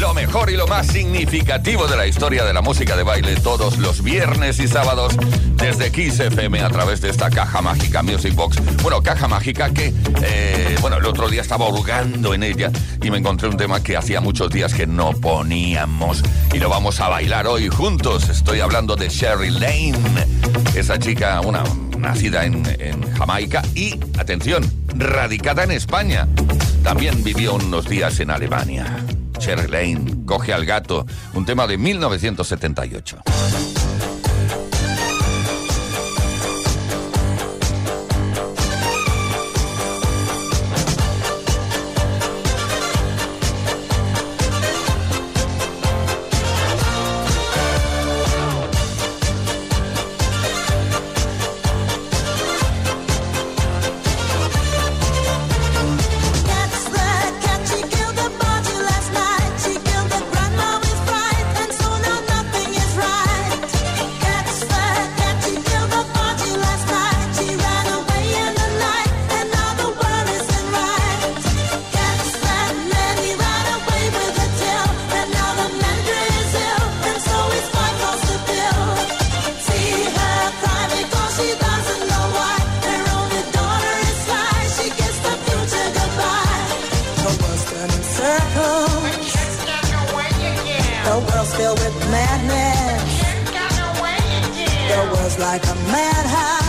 Lo mejor y lo más significativo de la historia de la música de baile todos los viernes y sábados desde Kiss FM a través de esta caja mágica Music Box. Bueno, caja mágica que, eh, bueno, el otro día estaba hurgando en ella y me encontré un tema que hacía muchos días que no poníamos y lo vamos a bailar hoy juntos. Estoy hablando de Sherry Lane, esa chica, una nacida en, en Jamaica y, atención, radicada en España. También vivió unos días en Alemania. Cherry Lane, Coge al gato, un tema de 1978. like a madhouse.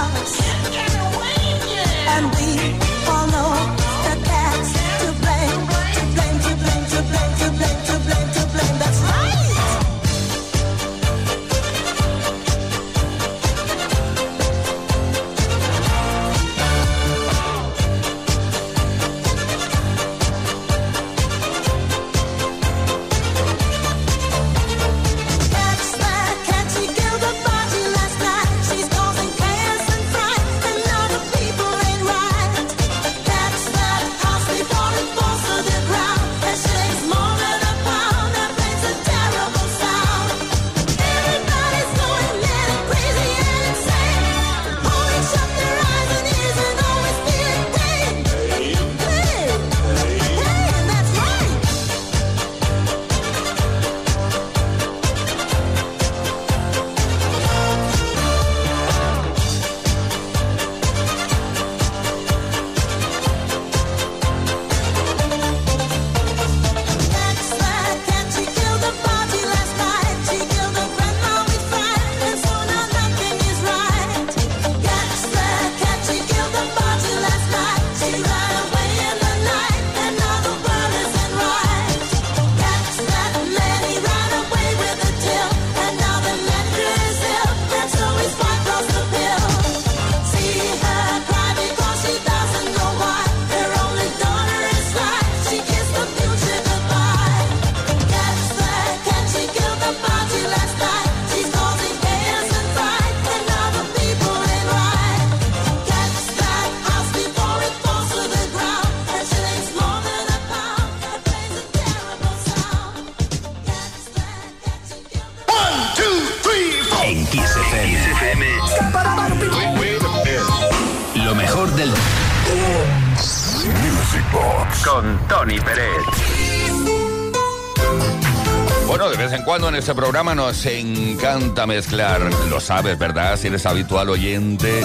En este programa nos encanta mezclar. Lo sabes, ¿verdad? Si eres habitual oyente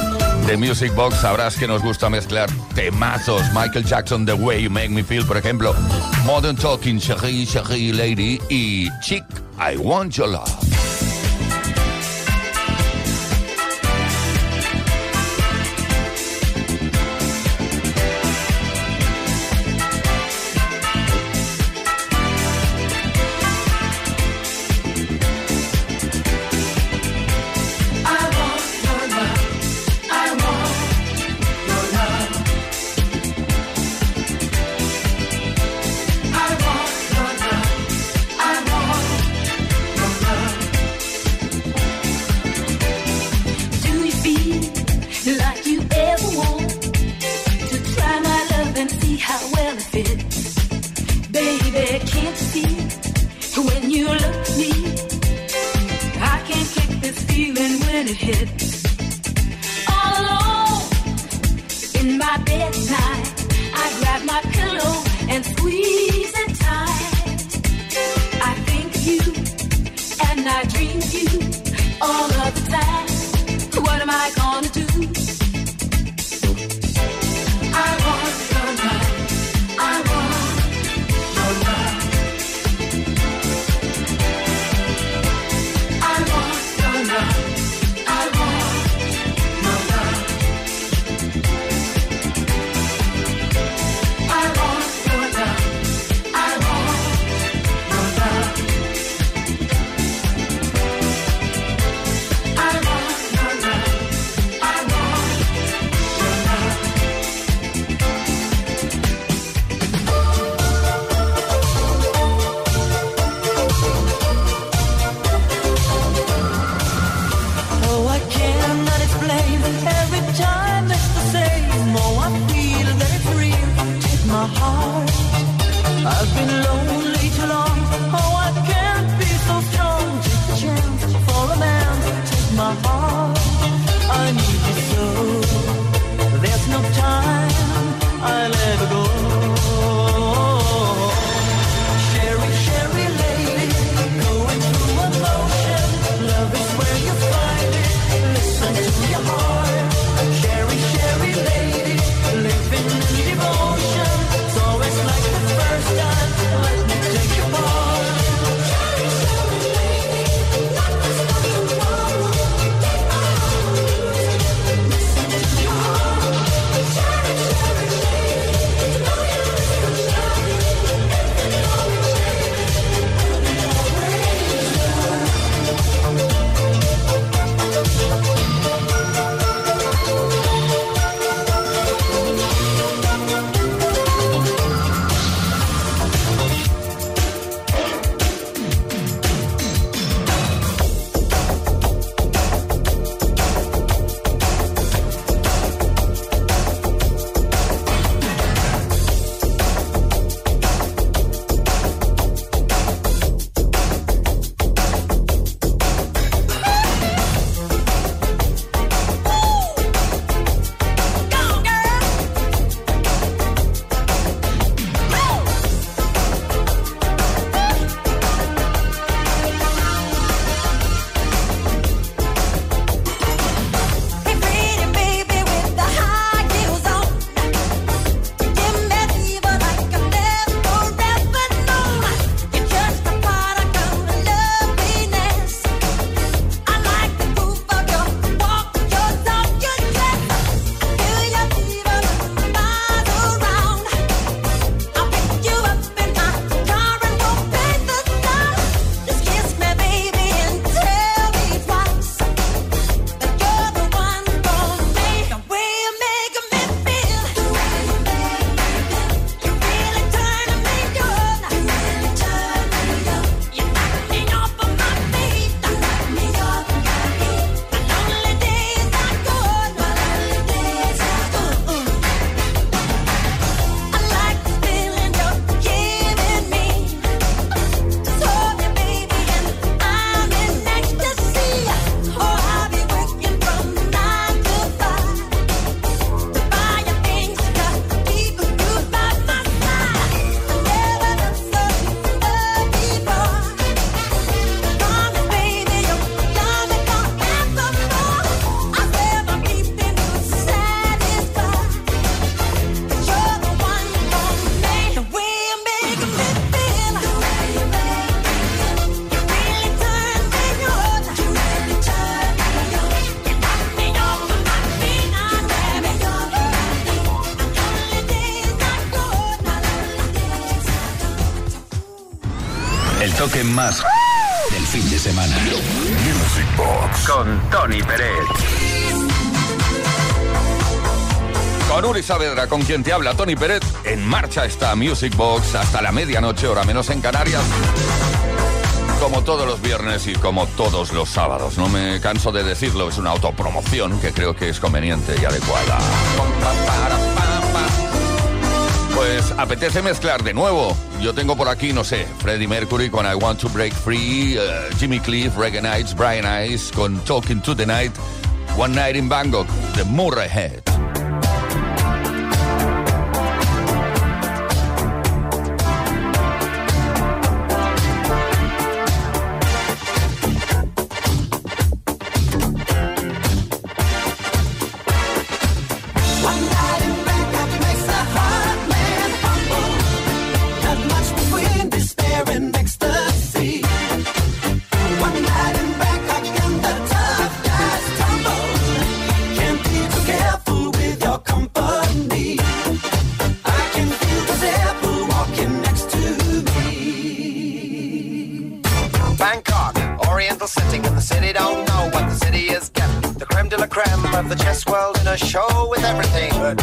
de Music Box, sabrás que nos gusta mezclar temazos. Michael Jackson, The Way You Make Me Feel, por ejemplo. Modern Talking, Cherie, Cherie Lady y Chick, I Want Your Love. all of the time. What am I going Con quien te habla Tony Pérez, en marcha está Music Box hasta la medianoche, hora menos en Canarias. Como todos los viernes y como todos los sábados. No me canso de decirlo, es una autopromoción que creo que es conveniente y adecuada. Pues apetece mezclar de nuevo. Yo tengo por aquí, no sé, Freddie Mercury con I Want to Break Free, uh, Jimmy Cliff, Reggae Nights, Brian Ice con Talking to the Night, One Night in Bangkok, The Murray this world in a show with everything. But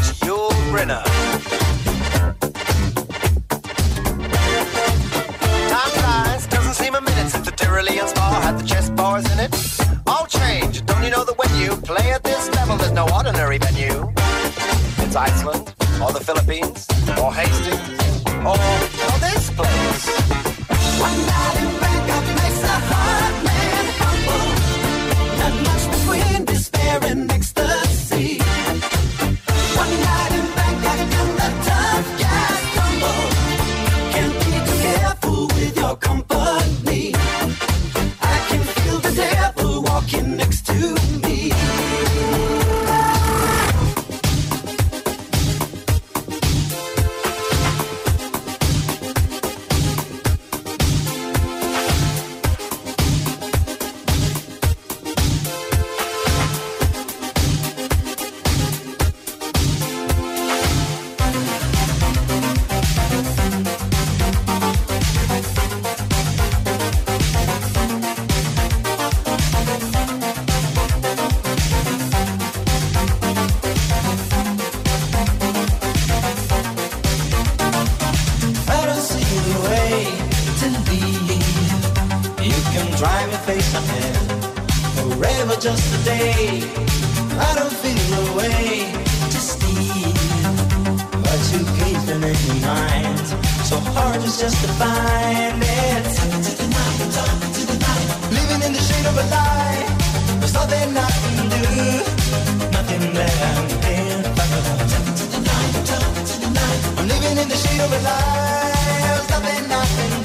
forever just a day. I don't feel no way to steal, but you keep them in your mind. So hard is just to find it. Talking to the night, talking to the night. Living in the shade of a lie. There's nothing I can do, nothing that I'm. Talking to the night, talking to the night. I'm living in the shade of a lie. There's nothing I can do.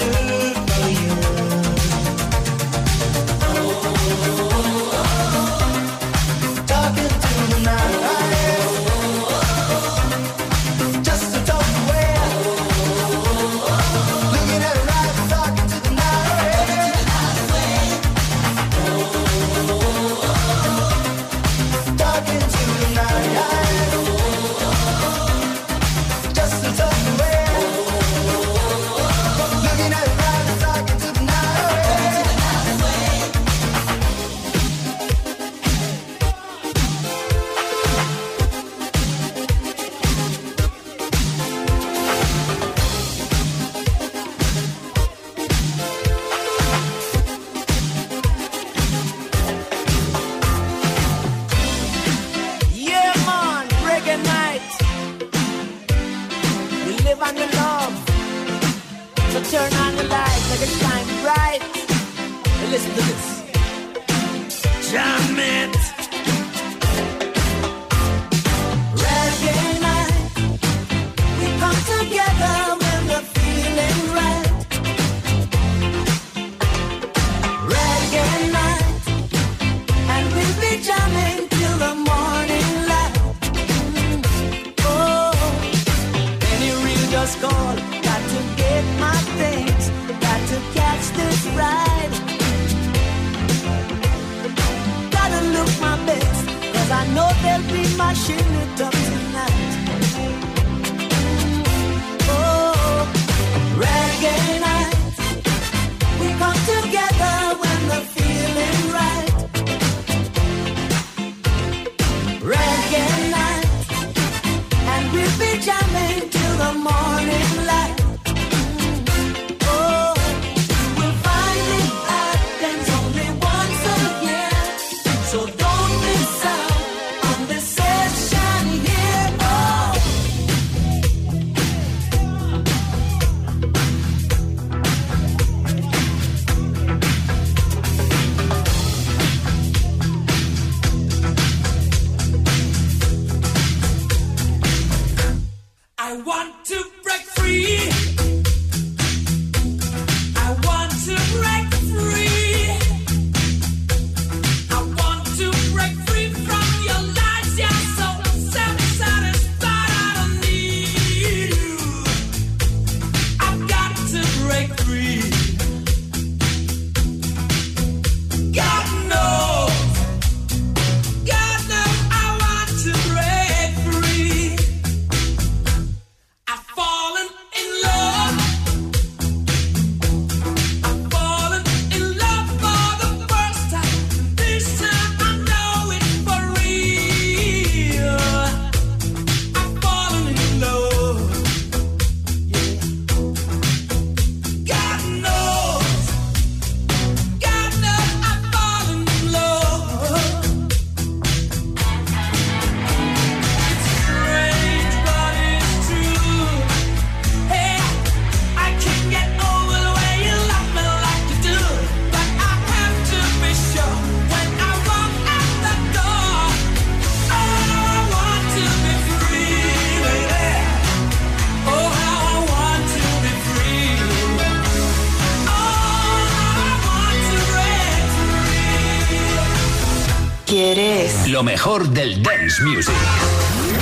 Dance music.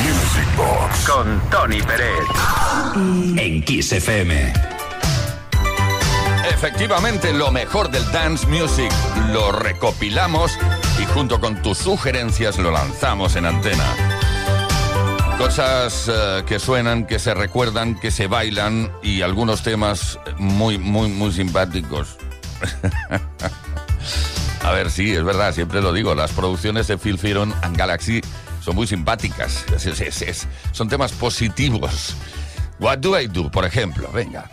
Music Box con Tony Pérez. En Kiss FM. Efectivamente, lo mejor del dance music lo recopilamos y junto con tus sugerencias lo lanzamos en antena. Cosas eh, que suenan, que se recuerdan, que se bailan y algunos temas muy, muy, muy simpáticos. A ver, sí, es verdad, siempre lo digo, las producciones de Phil Fearon and Galaxy son muy simpáticas, son temas positivos. What do I do, por ejemplo, venga.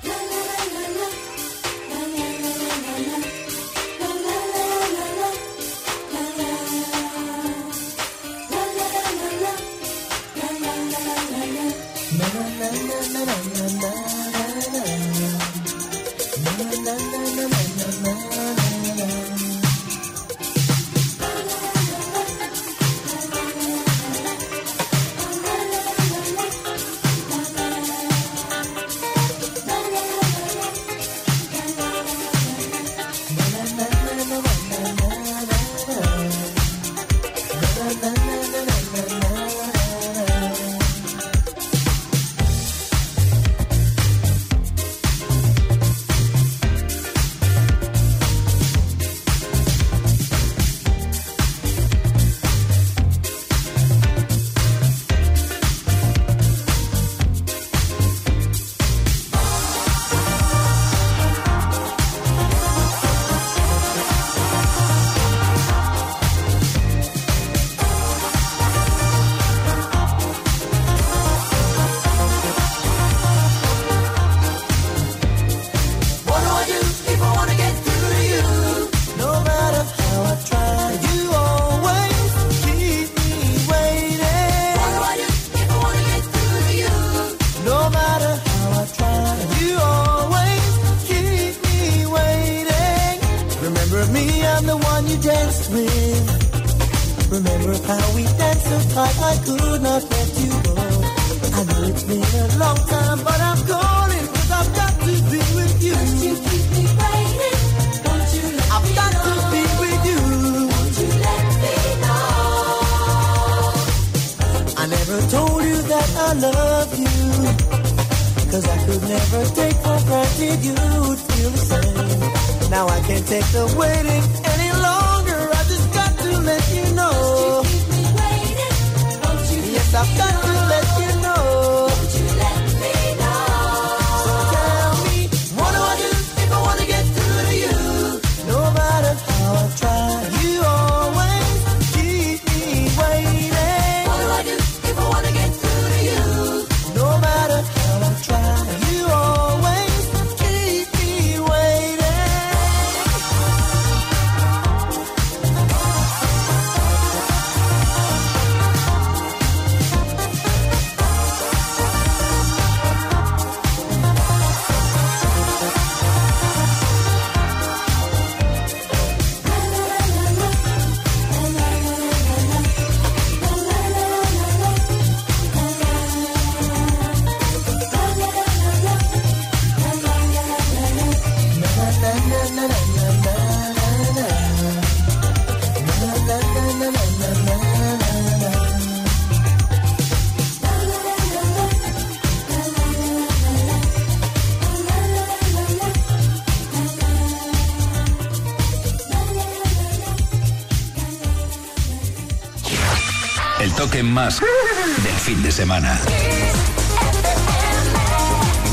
Semana.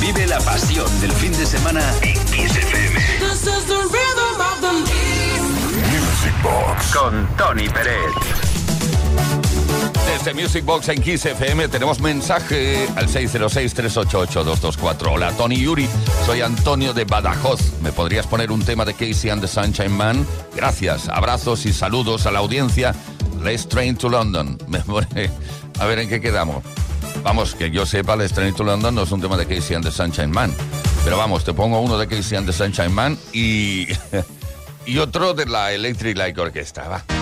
Vive la pasión del fin de semana en Kiss FM. Music Box con Tony Pérez. Desde Music Box en Kiss FM tenemos mensaje al 606-388-224. Hola, Tony Yuri. Soy Antonio de Badajoz. ¿Me podrías poner un tema de Casey and the Sunshine Man? Gracias. Abrazos y saludos a la audiencia Let's Train to London. A ver en qué quedamos. Vamos, que yo sepa, Let's Train to London no es un tema de Casey and the Sunshine Man. Pero vamos, te pongo uno de Casey and the Sunshine Man y, y otro de la Electric Light Orchestra. Va.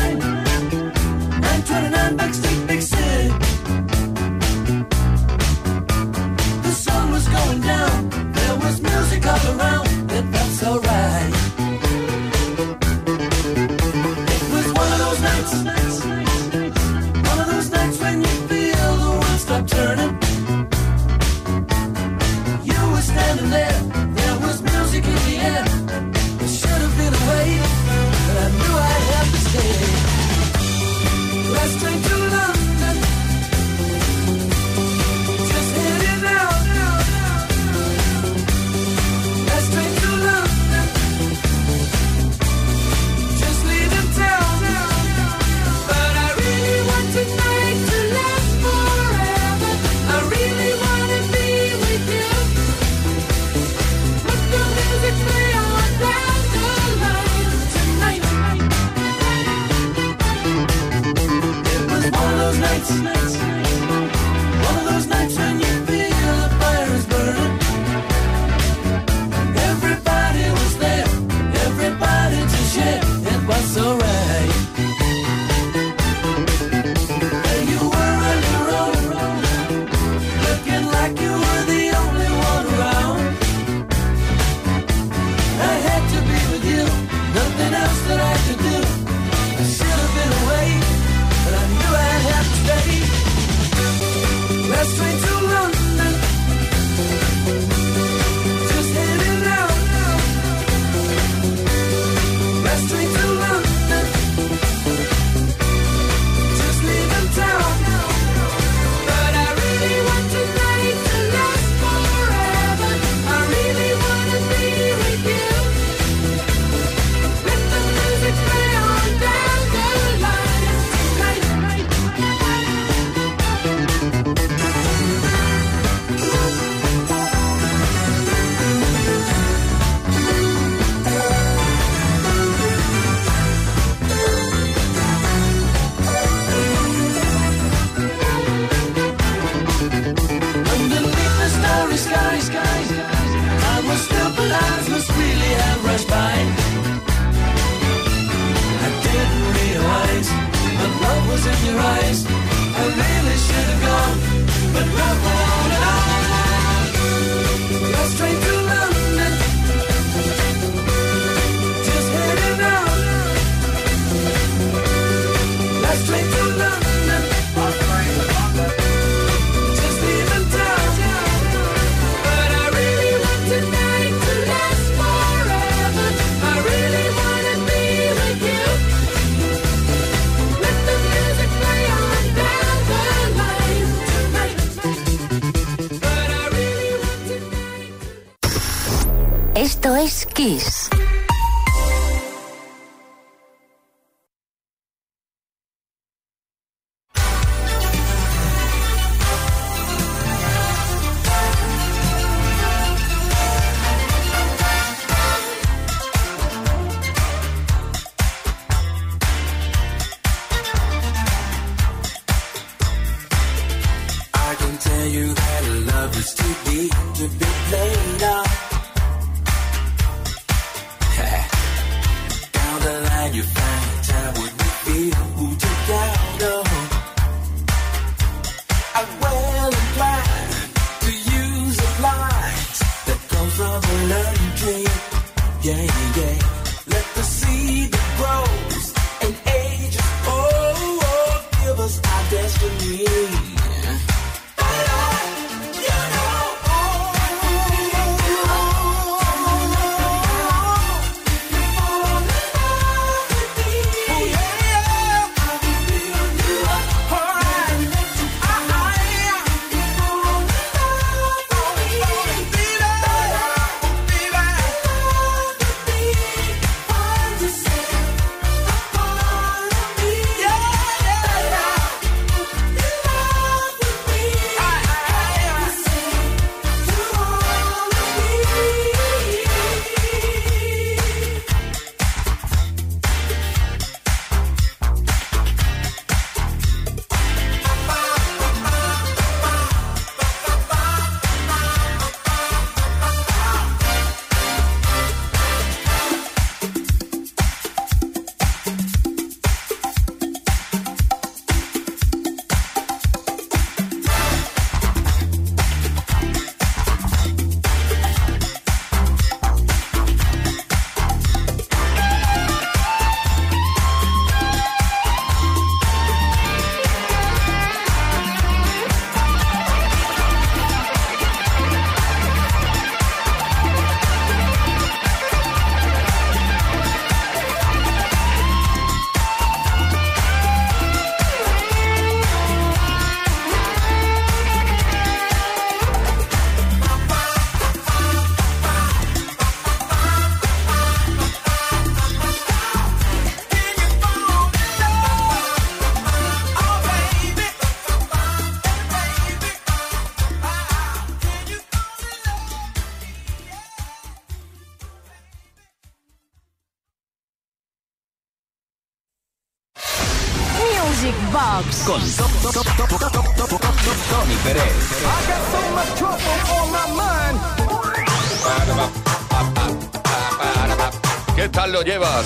Esto es Kiss.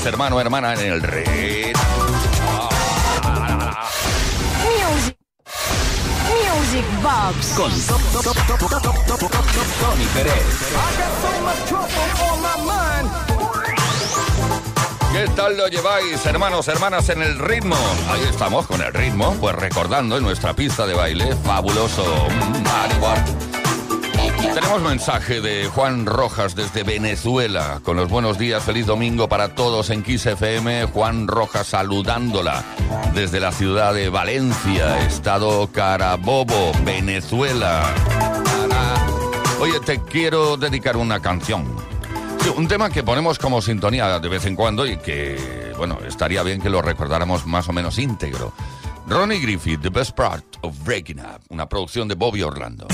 Hermano, hermana, en el red? Music. Music Box con Tony Pérez. ¿Qué tal lo lleváis, hermanos, hermanas, en el ritmo? Ahí estamos con el ritmo, pues recordando en nuestra pista de baile, fabuloso. Tenemos mensaje de Juan Rojas desde Venezuela, con los buenos días, feliz domingo para todos en Kiss FM. Juan Rojas saludándola desde la ciudad de Valencia, estado Carabobo, Venezuela. Oye, te quiero dedicar una canción un tema que ponemos como sintonía de vez en cuando y que, bueno, estaría bien que lo recordáramos más o menos íntegro. Ronnie Griffith, The Best Part of Breaking Up, una producción de Bobby Orlando.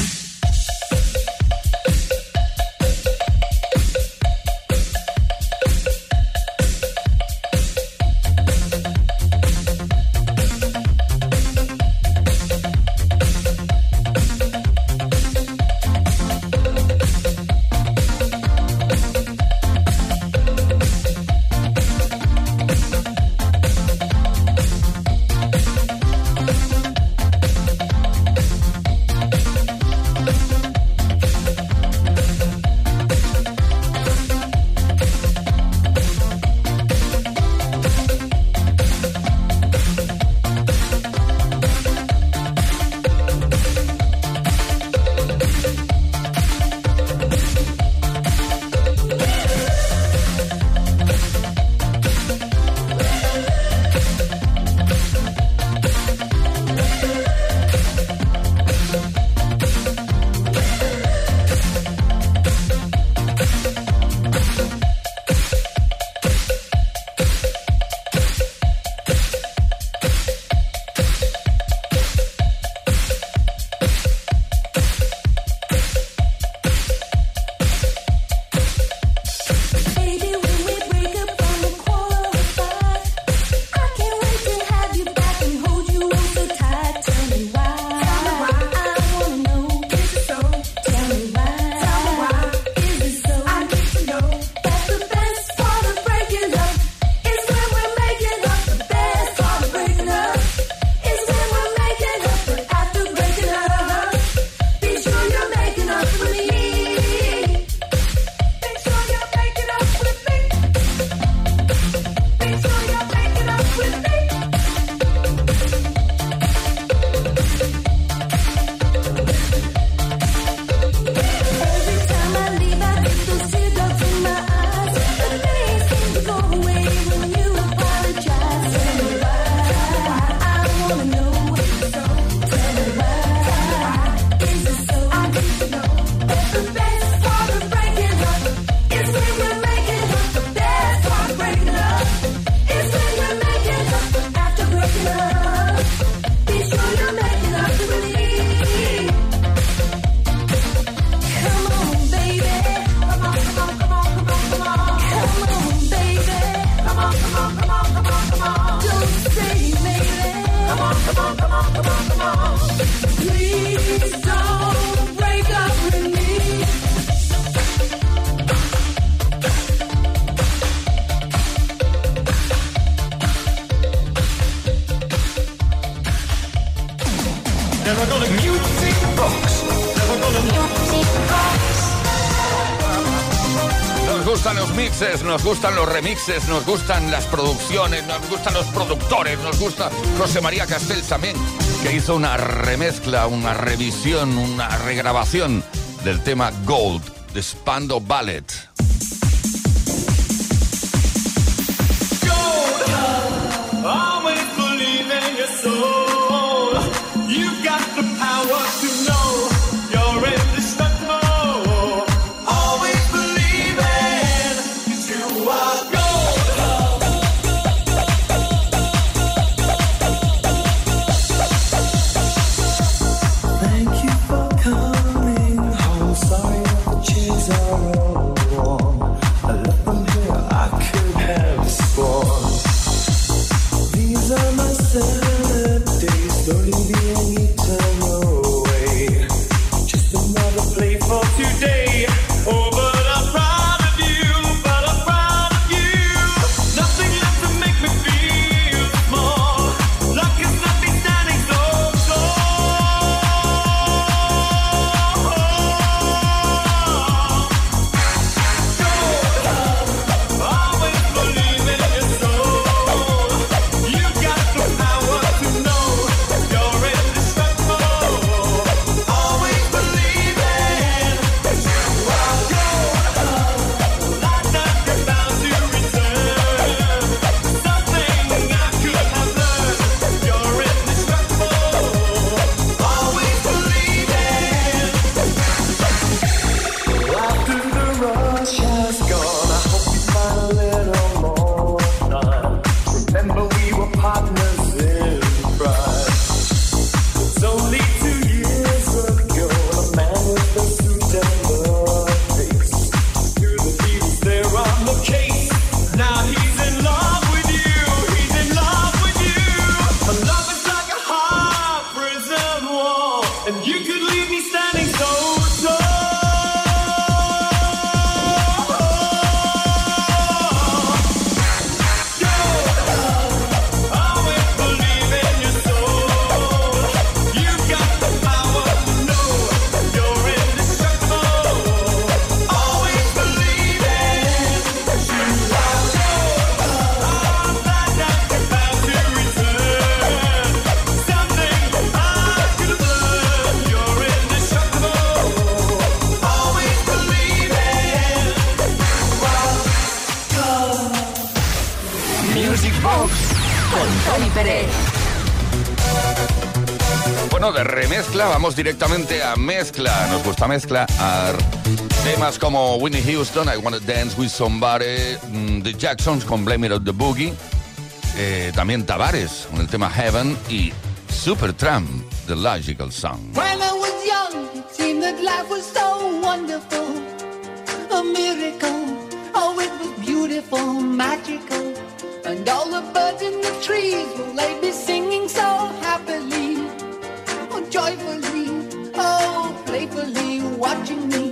Nos gustan los remixes, nos gustan las producciones, nos gustan los productores, nos gusta José María Castel también, que hizo una remezcla, una revisión, una regrabación del tema Gold de Spando Ballet. Directamente a mezcla. Nos gusta mezcla a temas como Whitney Houston, I Wanna Dance With Somebody, mm, The Jacksons con Blame It on the Boogie, eh, también Tavares con el tema Heaven y Supertramp, The Logical Song. When I was young, it seemed that life was so wonderful, a miracle. Oh, it was beautiful, magical, and all the birds in the trees will they be singing so happily, oh, joyfully, oh, forte em mim.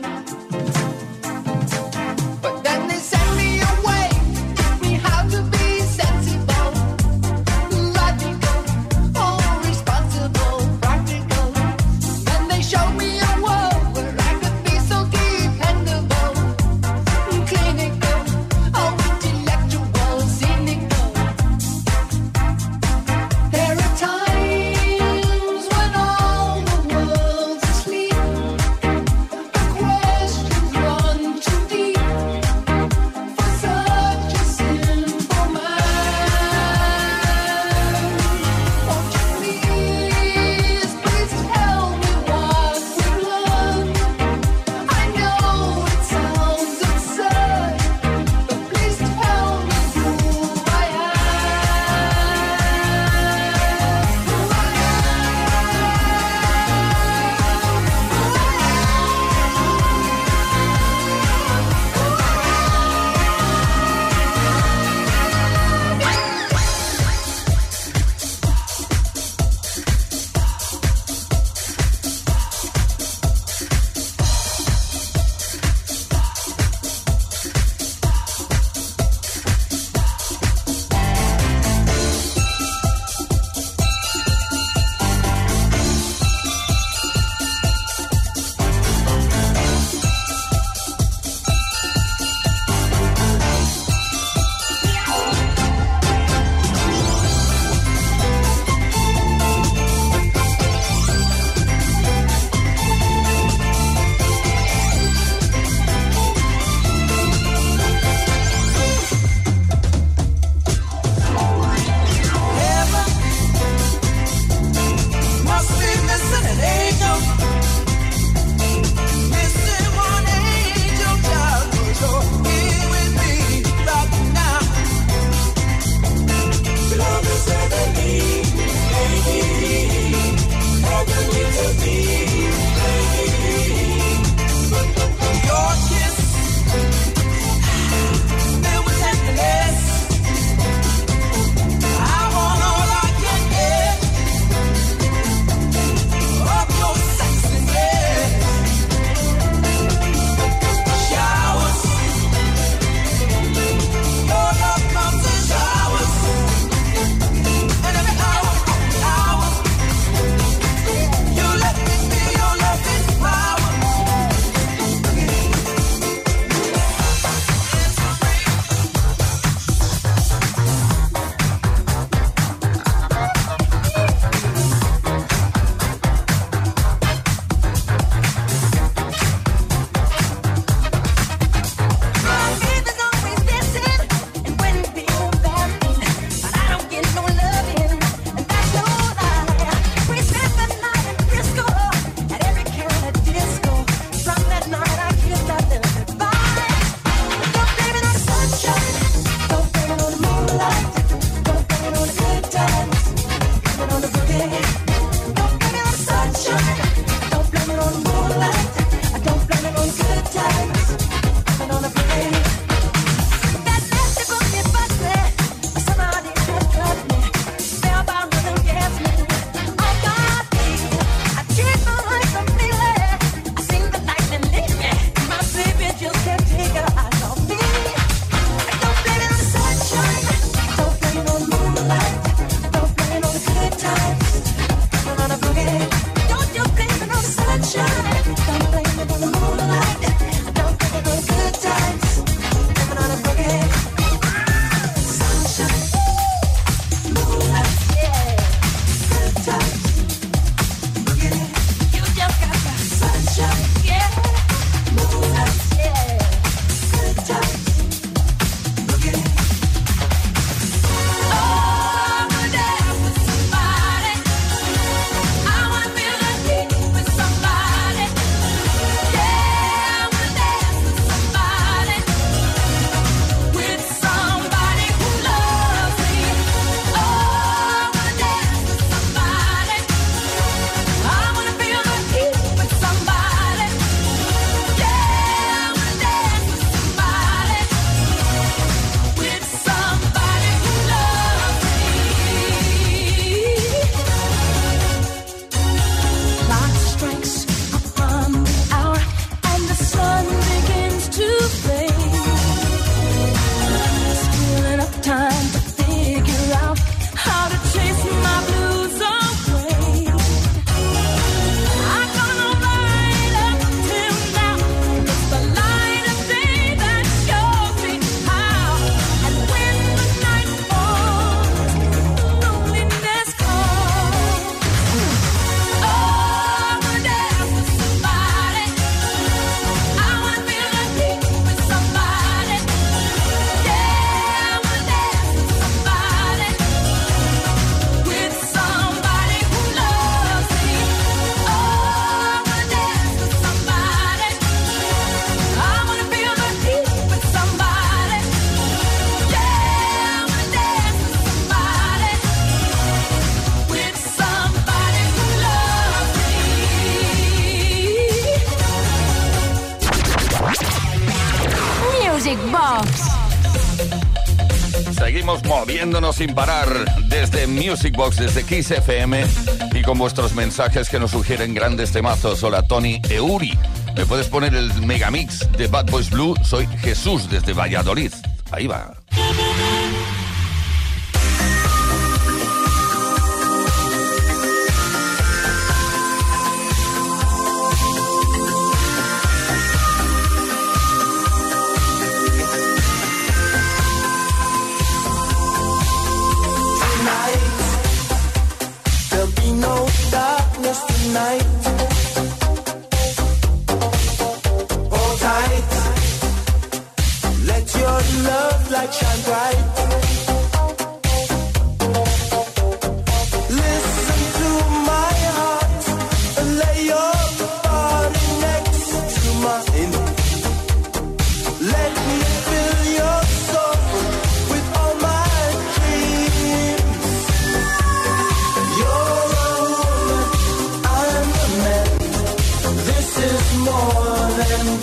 Sin parar desde Music Box, desde Kiss FM y con vuestros mensajes que nos sugieren grandes temazos. Hola Tony Euri, ¿me puedes poner el megamix de Bad Boys Blue? Soy Jesús desde Valladolid. Ahí va.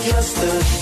Just the.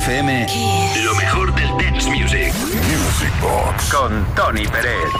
Kiss FM, lo mejor del dance music. Music Box con Tony Pérez.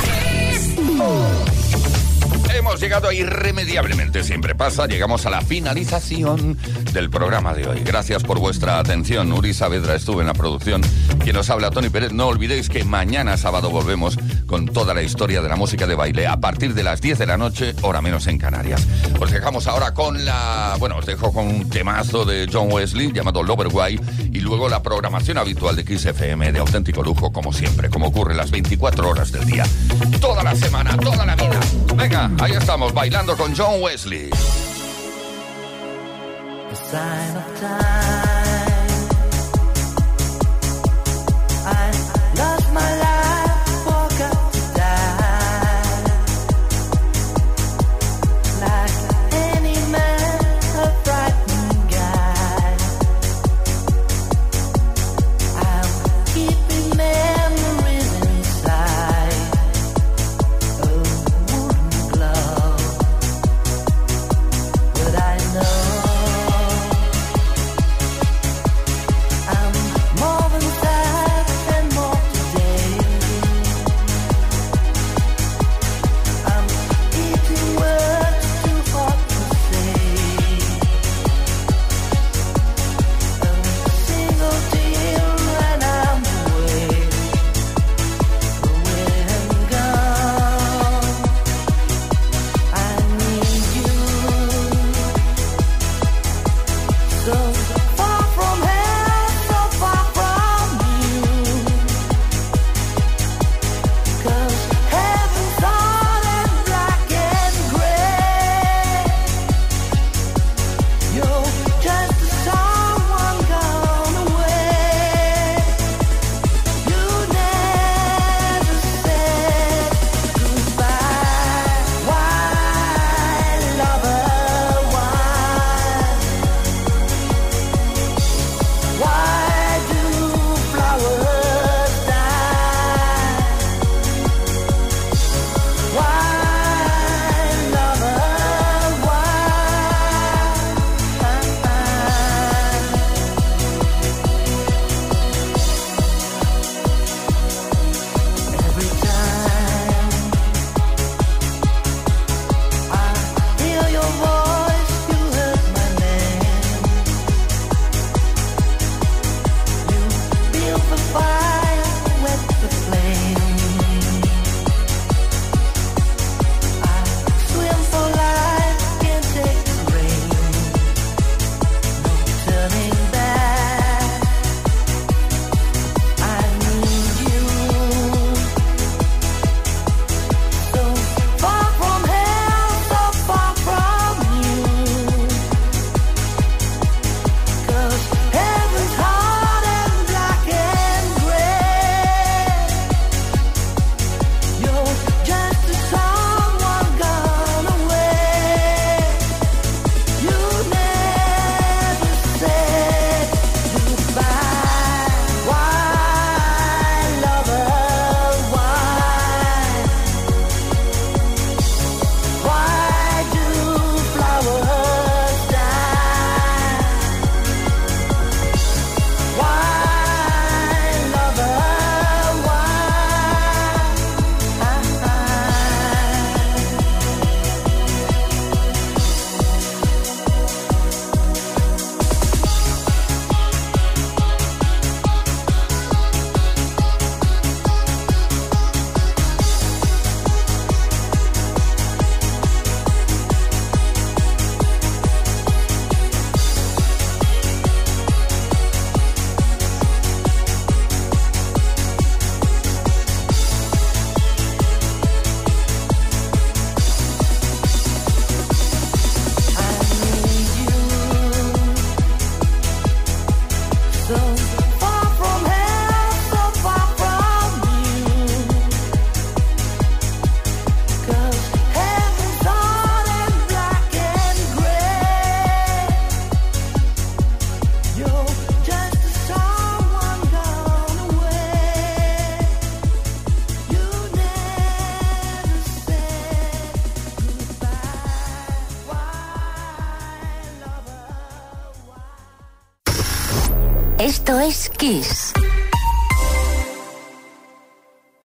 Hemos llegado irremediablemente, siempre pasa, llegamos a la finalización del programa de hoy. Gracias por vuestra atención. Uri Saavedra estuvo en la producción. Quien nos habla, Tony Pérez. No olvidéis que mañana sábado volvemos con toda la historia de la música de baile a partir de las 10 de la noche, hora menos en Canarias. Os dejamos ahora con la... Bueno, os dejo con un temazo de John Wesley llamado Loverway y luego la programación habitual de Kiss FM de auténtico lujo, como siempre, como ocurre las 24 horas del día. Toda la semana, toda la vida. Venga, ahí estamos, bailando con John Wesley.